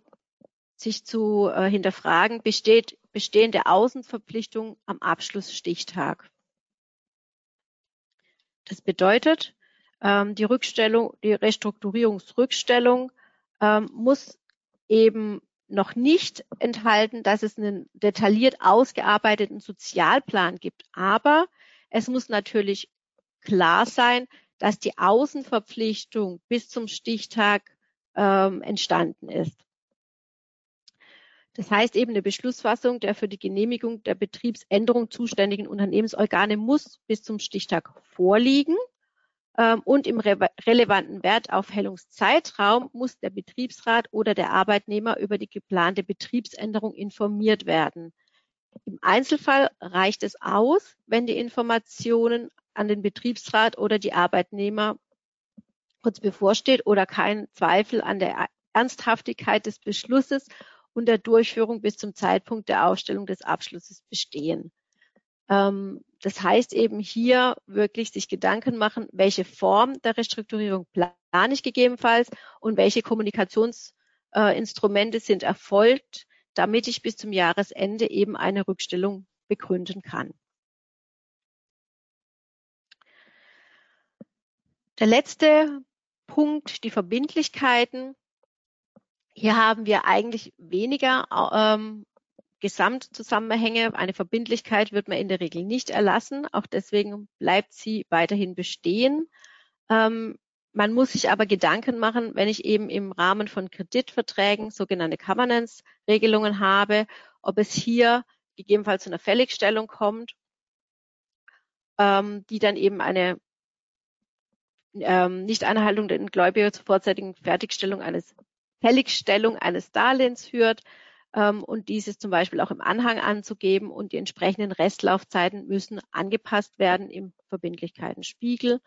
sich zu äh, hinterfragen, besteht bestehende Außenverpflichtung am Abschlussstichtag. Das bedeutet, ähm, die Rückstellung, die Restrukturierungsrückstellung ähm, muss eben noch nicht enthalten, dass es einen detailliert ausgearbeiteten Sozialplan gibt. Aber es muss natürlich klar sein, dass die Außenverpflichtung bis zum Stichtag ähm, entstanden ist. Das heißt eben, eine Beschlussfassung der für die Genehmigung der Betriebsänderung zuständigen Unternehmensorgane muss bis zum Stichtag vorliegen. Ähm, und im re relevanten Wertaufhellungszeitraum muss der Betriebsrat oder der Arbeitnehmer über die geplante Betriebsänderung informiert werden. Im Einzelfall reicht es aus, wenn die Informationen an den Betriebsrat oder die Arbeitnehmer kurz bevorsteht oder kein Zweifel an der Ernsthaftigkeit des Beschlusses und der Durchführung bis zum Zeitpunkt der Aufstellung des Abschlusses bestehen. Ähm, das heißt eben hier wirklich sich Gedanken machen, welche Form der Restrukturierung plane ich gegebenenfalls und welche Kommunikationsinstrumente sind erfolgt, damit ich bis zum Jahresende eben eine Rückstellung begründen kann. Der letzte Punkt, die Verbindlichkeiten. Hier haben wir eigentlich weniger ähm, Gesamtzusammenhänge. Eine Verbindlichkeit wird man in der Regel nicht erlassen. Auch deswegen bleibt sie weiterhin bestehen. Ähm, man muss sich aber Gedanken machen, wenn ich eben im Rahmen von Kreditverträgen sogenannte Governance-Regelungen habe, ob es hier gegebenenfalls zu einer Fälligstellung kommt, ähm, die dann eben eine ähm, Nichteinhaltung der Gläubiger zur vorzeitigen Fertigstellung eines Fälligstellung eines Darlehens führt ähm, und dieses zum Beispiel auch im Anhang anzugeben und die entsprechenden Restlaufzeiten müssen angepasst werden im Verbindlichkeitenspiegel.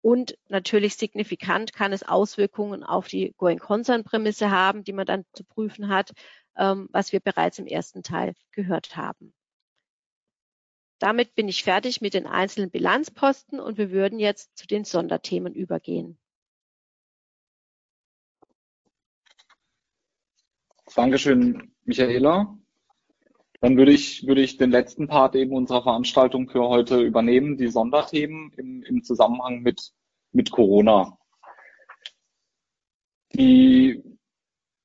Und natürlich signifikant kann es Auswirkungen auf die Going-Concern-Prämisse haben, die man dann zu prüfen hat, ähm, was wir bereits im ersten Teil gehört haben. Damit bin ich fertig mit den einzelnen Bilanzposten und wir würden jetzt zu den Sonderthemen übergehen. Dankeschön, Michaela. Dann würde ich, würde ich den letzten Part eben unserer Veranstaltung für heute übernehmen, die Sonderthemen im, im Zusammenhang mit, mit Corona. Die,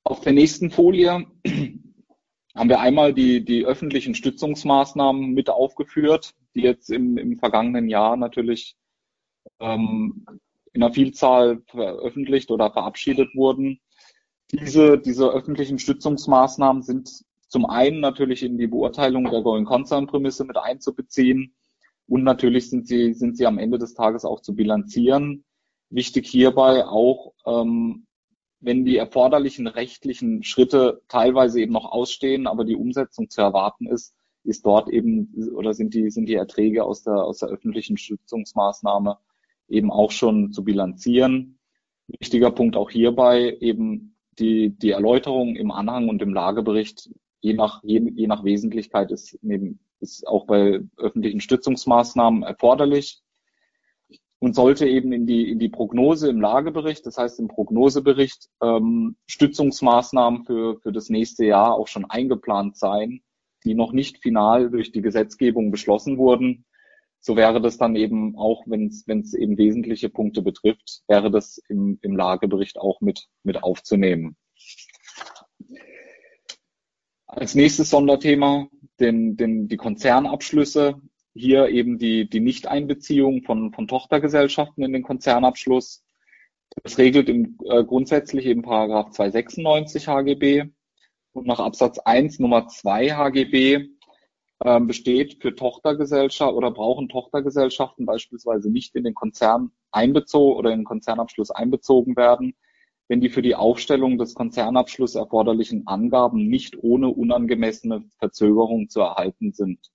auf der nächsten Folie haben wir einmal die, die öffentlichen Stützungsmaßnahmen mit aufgeführt, die jetzt im, im vergangenen Jahr natürlich ähm, in einer Vielzahl veröffentlicht oder verabschiedet wurden. Diese, diese öffentlichen Stützungsmaßnahmen sind zum einen natürlich in die Beurteilung der Going Concern Prämisse mit einzubeziehen und natürlich sind sie, sind sie am Ende des Tages auch zu bilanzieren. Wichtig hierbei auch, ähm, wenn die erforderlichen rechtlichen Schritte teilweise eben noch ausstehen, aber die Umsetzung zu erwarten ist, ist dort eben oder sind die, sind die Erträge aus der, aus der öffentlichen Stützungsmaßnahme eben auch schon zu bilanzieren. Wichtiger Punkt auch hierbei eben die, die Erläuterung im Anhang und im Lagebericht je nach, je, je nach Wesentlichkeit ist, neben, ist auch bei öffentlichen Stützungsmaßnahmen erforderlich und sollte eben in die, in die Prognose im Lagebericht, das heißt im Prognosebericht, ähm, Stützungsmaßnahmen für, für das nächste Jahr auch schon eingeplant sein, die noch nicht final durch die Gesetzgebung beschlossen wurden. So wäre das dann eben auch, wenn es eben wesentliche Punkte betrifft, wäre das im, im Lagebericht auch mit, mit aufzunehmen. Als nächstes Sonderthema den, den, die Konzernabschlüsse. Hier eben die, die Nichteinbeziehung von, von Tochtergesellschaften in den Konzernabschluss. Das regelt im, äh, grundsätzlich eben Paragraph 296 HGB und nach Absatz 1 Nummer 2 HGB äh, besteht für Tochtergesellschaft oder brauchen Tochtergesellschaften beispielsweise nicht in den Konzern einbezogen oder in den Konzernabschluss einbezogen werden, wenn die für die Aufstellung des Konzernabschlusses erforderlichen Angaben nicht ohne unangemessene Verzögerung zu erhalten sind.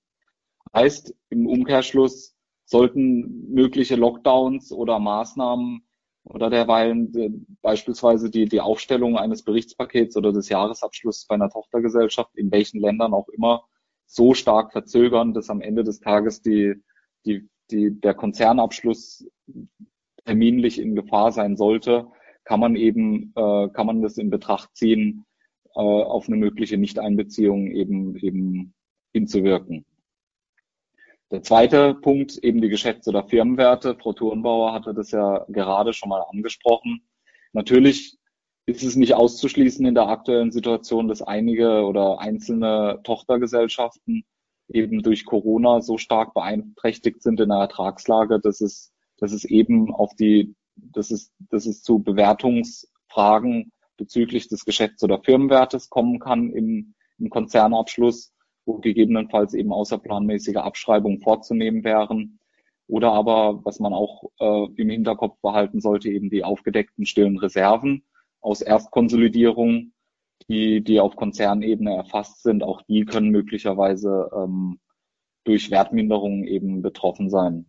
Heißt im Umkehrschluss sollten mögliche Lockdowns oder Maßnahmen oder derweilen äh, beispielsweise die, die Aufstellung eines Berichtspakets oder des Jahresabschlusses bei einer Tochtergesellschaft, in welchen Ländern auch immer, so stark verzögern, dass am Ende des Tages die, die, die, der Konzernabschluss terminlich in Gefahr sein sollte, kann man eben, äh, kann man das in Betracht ziehen, äh, auf eine mögliche Nichteinbeziehung eben, eben hinzuwirken. Der zweite Punkt, eben die Geschäfts- oder Firmenwerte. Frau Thurnbauer hatte das ja gerade schon mal angesprochen. Natürlich ist es nicht auszuschließen in der aktuellen Situation, dass einige oder einzelne Tochtergesellschaften eben durch Corona so stark beeinträchtigt sind in der Ertragslage, dass es, dass es eben auf die, dass es, dass es zu Bewertungsfragen bezüglich des Geschäfts- oder Firmenwertes kommen kann im, im Konzernabschluss, wo gegebenenfalls eben außerplanmäßige Abschreibungen vorzunehmen wären. Oder aber, was man auch äh, im Hinterkopf behalten sollte, eben die aufgedeckten stillen Reserven aus Erstkonsolidierung, die, die auf Konzernebene erfasst sind, auch die können möglicherweise ähm, durch Wertminderungen eben betroffen sein.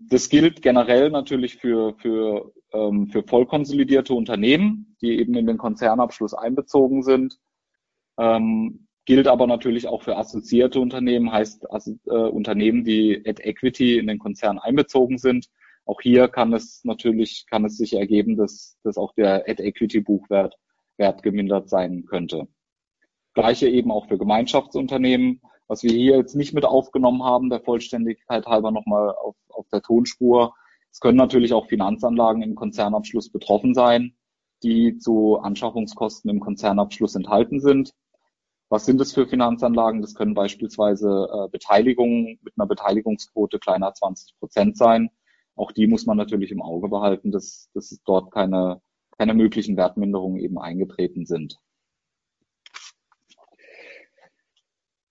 Das gilt generell natürlich für, für, ähm, für vollkonsolidierte Unternehmen, die eben in den Konzernabschluss einbezogen sind. Ähm, gilt aber natürlich auch für assoziierte Unternehmen, heißt äh, Unternehmen, die at Equity in den Konzern einbezogen sind. Auch hier kann es natürlich, kann es sich ergeben, dass, dass auch der at Equity Buchwert Wert gemindert sein könnte. Gleiche eben auch für Gemeinschaftsunternehmen. Was wir hier jetzt nicht mit aufgenommen haben, der Vollständigkeit halber nochmal auf, auf der Tonspur. Es können natürlich auch Finanzanlagen im Konzernabschluss betroffen sein, die zu Anschaffungskosten im Konzernabschluss enthalten sind. Was sind es für Finanzanlagen? Das können beispielsweise äh, Beteiligungen mit einer Beteiligungsquote kleiner 20 Prozent sein. Auch die muss man natürlich im Auge behalten, dass, dass dort keine, keine möglichen Wertminderungen eben eingetreten sind.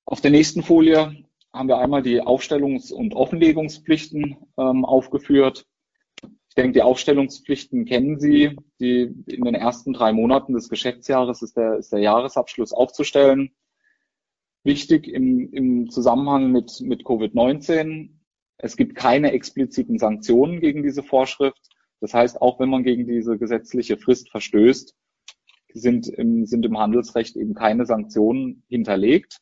Auf der nächsten Folie haben wir einmal die Aufstellungs- und Offenlegungspflichten ähm, aufgeführt denke, die Aufstellungspflichten kennen Sie. Die in den ersten drei Monaten des Geschäftsjahres ist der, ist der Jahresabschluss aufzustellen. Wichtig im, im Zusammenhang mit, mit Covid-19. Es gibt keine expliziten Sanktionen gegen diese Vorschrift. Das heißt, auch wenn man gegen diese gesetzliche Frist verstößt, sind im, sind im Handelsrecht eben keine Sanktionen hinterlegt.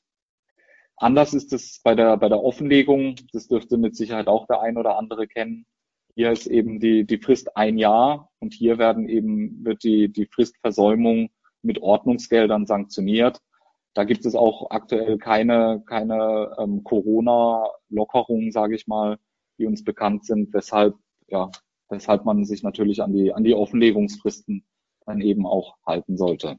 Anders ist es bei der, bei der Offenlegung. Das dürfte mit Sicherheit auch der ein oder andere kennen. Hier ist eben die, die Frist ein Jahr und hier werden eben, wird die, die Fristversäumung mit Ordnungsgeldern sanktioniert. Da gibt es auch aktuell keine, keine ähm, Corona-Lockerungen, sage ich mal, die uns bekannt sind, weshalb, ja, weshalb man sich natürlich an die, an die Offenlegungsfristen dann eben auch halten sollte.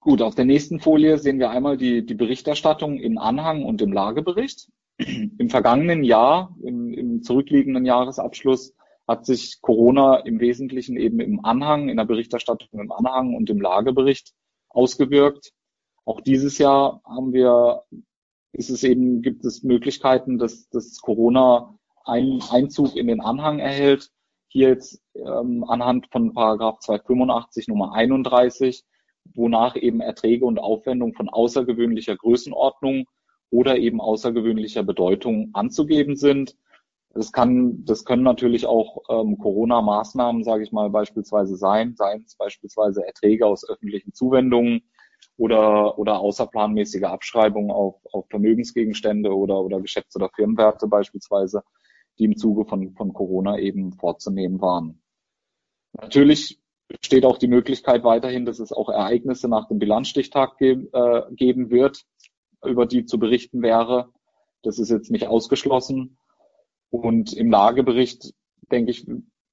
Gut, auf der nächsten Folie sehen wir einmal die, die Berichterstattung in Anhang und im Lagebericht. Im vergangenen Jahr, im, im zurückliegenden Jahresabschluss, hat sich Corona im Wesentlichen eben im Anhang, in der Berichterstattung im Anhang und im Lagebericht ausgewirkt. Auch dieses Jahr haben wir, ist es eben, gibt es Möglichkeiten, dass, dass Corona einen Einzug in den Anhang erhält. Hier jetzt ähm, anhand von Paragraph 285 Nummer 31, wonach eben Erträge und Aufwendungen von außergewöhnlicher Größenordnung oder eben außergewöhnlicher Bedeutung anzugeben sind. Das kann, das können natürlich auch ähm, Corona-Maßnahmen, sage ich mal, beispielsweise sein, seien es beispielsweise Erträge aus öffentlichen Zuwendungen oder, oder außerplanmäßige Abschreibungen auf, auf Vermögensgegenstände oder, oder Geschäfts- oder Firmenwerte beispielsweise, die im Zuge von, von Corona eben vorzunehmen waren. Natürlich besteht auch die Möglichkeit weiterhin, dass es auch Ereignisse nach dem Bilanzstichtag ge äh, geben wird, über die zu berichten wäre. Das ist jetzt nicht ausgeschlossen. Und im Lagebericht, denke ich,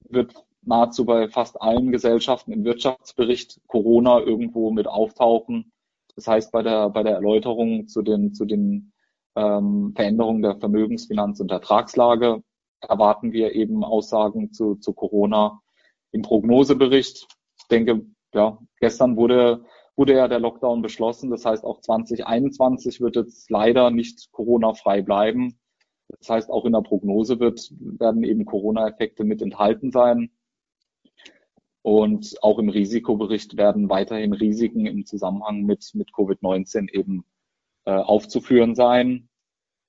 wird nahezu bei fast allen Gesellschaften im Wirtschaftsbericht Corona irgendwo mit auftauchen. Das heißt, bei der, bei der Erläuterung zu den, zu den ähm, Veränderungen der Vermögensfinanz- und Ertragslage erwarten wir eben Aussagen zu, zu Corona im Prognosebericht. Ich denke, ja, gestern wurde wurde ja der Lockdown beschlossen. Das heißt, auch 2021 wird jetzt leider nicht Corona-frei bleiben. Das heißt, auch in der Prognose wird, werden eben Corona-Effekte mit enthalten sein. Und auch im Risikobericht werden weiterhin Risiken im Zusammenhang mit, mit Covid-19 eben äh, aufzuführen sein.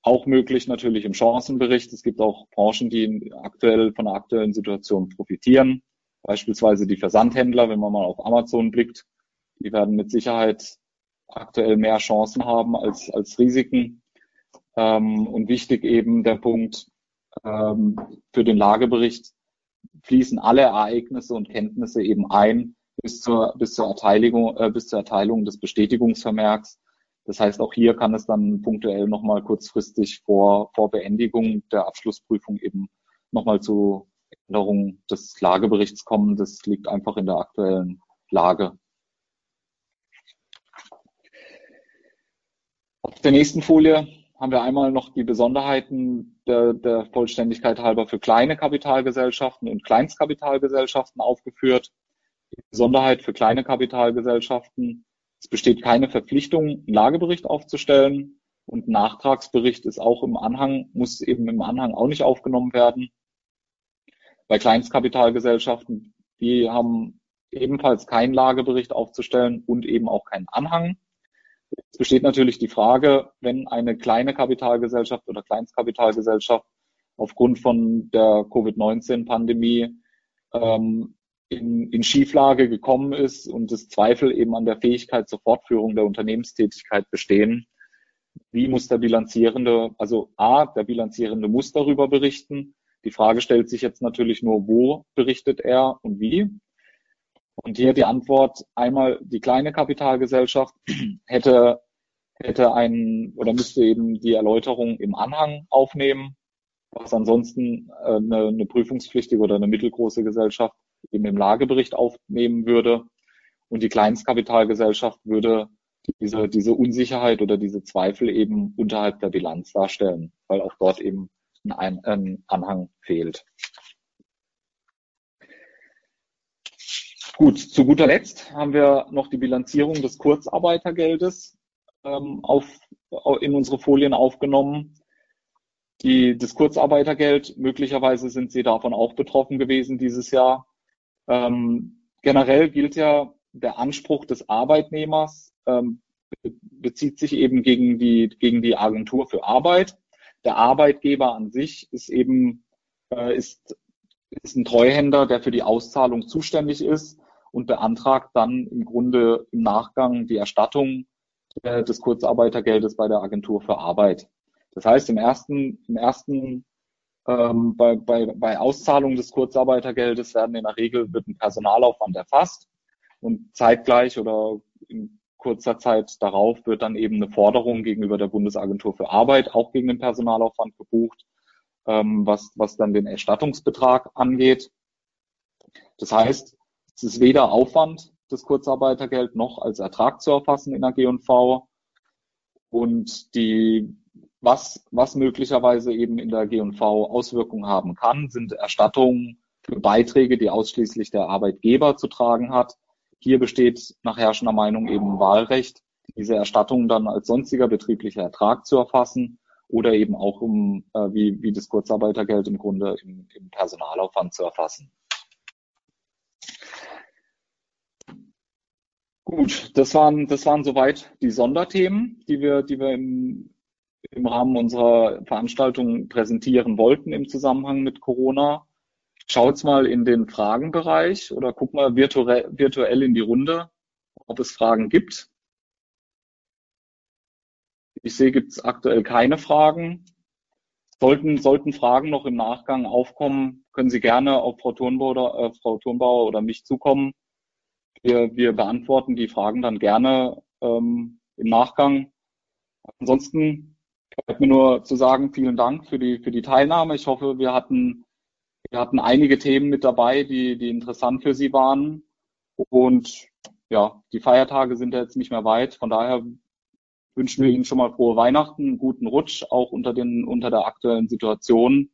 Auch möglich natürlich im Chancenbericht. Es gibt auch Branchen, die aktuell von der aktuellen Situation profitieren. Beispielsweise die Versandhändler, wenn man mal auf Amazon blickt, die werden mit Sicherheit aktuell mehr Chancen haben als, als Risiken. Ähm, und wichtig eben der Punkt ähm, für den Lagebericht fließen alle Ereignisse und Kenntnisse eben ein bis zur, bis zur Erteilung, äh, bis zur Erteilung des Bestätigungsvermerks. Das heißt, auch hier kann es dann punktuell nochmal kurzfristig vor, vor Beendigung der Abschlussprüfung eben nochmal zu Änderung des Lageberichts kommen. Das liegt einfach in der aktuellen Lage. Auf der nächsten Folie haben wir einmal noch die Besonderheiten der, der Vollständigkeit halber für kleine Kapitalgesellschaften und Kleinstkapitalgesellschaften aufgeführt. Die Besonderheit für kleine Kapitalgesellschaften, es besteht keine Verpflichtung, einen Lagebericht aufzustellen und ein Nachtragsbericht ist auch im Anhang, muss eben im Anhang auch nicht aufgenommen werden. Bei Kleinstkapitalgesellschaften, die haben ebenfalls keinen Lagebericht aufzustellen und eben auch keinen Anhang. Es besteht natürlich die Frage, wenn eine kleine Kapitalgesellschaft oder Kleinstkapitalgesellschaft aufgrund von der Covid-19-Pandemie ähm, in, in Schieflage gekommen ist und es Zweifel eben an der Fähigkeit zur Fortführung der Unternehmenstätigkeit bestehen, wie muss der Bilanzierende, also A, der Bilanzierende muss darüber berichten. Die Frage stellt sich jetzt natürlich nur, wo berichtet er und wie. Und hier die Antwort einmal die kleine Kapitalgesellschaft hätte, hätte einen oder müsste eben die Erläuterung im Anhang aufnehmen, was ansonsten äh, eine, eine prüfungspflichtige oder eine mittelgroße Gesellschaft eben im Lagebericht aufnehmen würde. Und die Kleinstkapitalgesellschaft würde diese, diese Unsicherheit oder diese Zweifel eben unterhalb der Bilanz darstellen, weil auch dort eben ein, ein Anhang fehlt. Gut, zu guter Letzt haben wir noch die Bilanzierung des Kurzarbeitergeldes ähm, auf, in unsere Folien aufgenommen. Die, das Kurzarbeitergeld, möglicherweise sind Sie davon auch betroffen gewesen dieses Jahr. Ähm, generell gilt ja der Anspruch des Arbeitnehmers, ähm, bezieht sich eben gegen die, gegen die Agentur für Arbeit. Der Arbeitgeber an sich ist eben, äh, ist, ist ein Treuhänder, der für die Auszahlung zuständig ist und beantragt dann im Grunde im Nachgang die Erstattung äh, des Kurzarbeitergeldes bei der Agentur für Arbeit. Das heißt, im ersten, im ersten ähm, bei, bei, bei Auszahlung des Kurzarbeitergeldes werden in der Regel wird ein Personalaufwand erfasst und zeitgleich oder in kurzer Zeit darauf wird dann eben eine Forderung gegenüber der Bundesagentur für Arbeit auch gegen den Personalaufwand gebucht, ähm, was, was dann den Erstattungsbetrag angeht. Das heißt, es ist weder Aufwand, das Kurzarbeitergeld noch als Ertrag zu erfassen in der G&V. Und die, was, was möglicherweise eben in der G&V Auswirkungen haben kann, sind Erstattungen für Beiträge, die ausschließlich der Arbeitgeber zu tragen hat. Hier besteht nach herrschender Meinung eben Wahlrecht, diese Erstattungen dann als sonstiger betrieblicher Ertrag zu erfassen oder eben auch um, äh, wie, wie das Kurzarbeitergeld im Grunde im, im Personalaufwand zu erfassen. Gut, das waren, das waren soweit die Sonderthemen, die wir, die wir im, im Rahmen unserer Veranstaltung präsentieren wollten im Zusammenhang mit Corona. Schaut's mal in den Fragenbereich oder guck mal virtuell, virtuell in die Runde, ob es Fragen gibt. Ich sehe, gibt es aktuell keine Fragen. Sollten, sollten Fragen noch im Nachgang aufkommen, können Sie gerne auf Frau Turnbauer, äh, Frau Turnbauer oder mich zukommen. Wir, wir beantworten die Fragen dann gerne ähm, im Nachgang. Ansonsten bleibt mir nur zu sagen, vielen Dank für die, für die Teilnahme. Ich hoffe, wir hatten, wir hatten einige Themen mit dabei, die, die interessant für Sie waren. Und ja, die Feiertage sind ja jetzt nicht mehr weit. Von daher wünschen wir Ihnen schon mal frohe Weihnachten, einen guten Rutsch, auch unter den, unter der aktuellen Situation.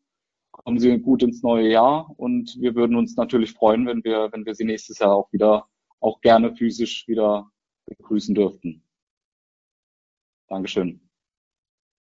Kommen Sie gut ins neue Jahr und wir würden uns natürlich freuen, wenn wir, wenn wir Sie nächstes Jahr auch wieder auch gerne physisch wieder begrüßen dürften. Dankeschön.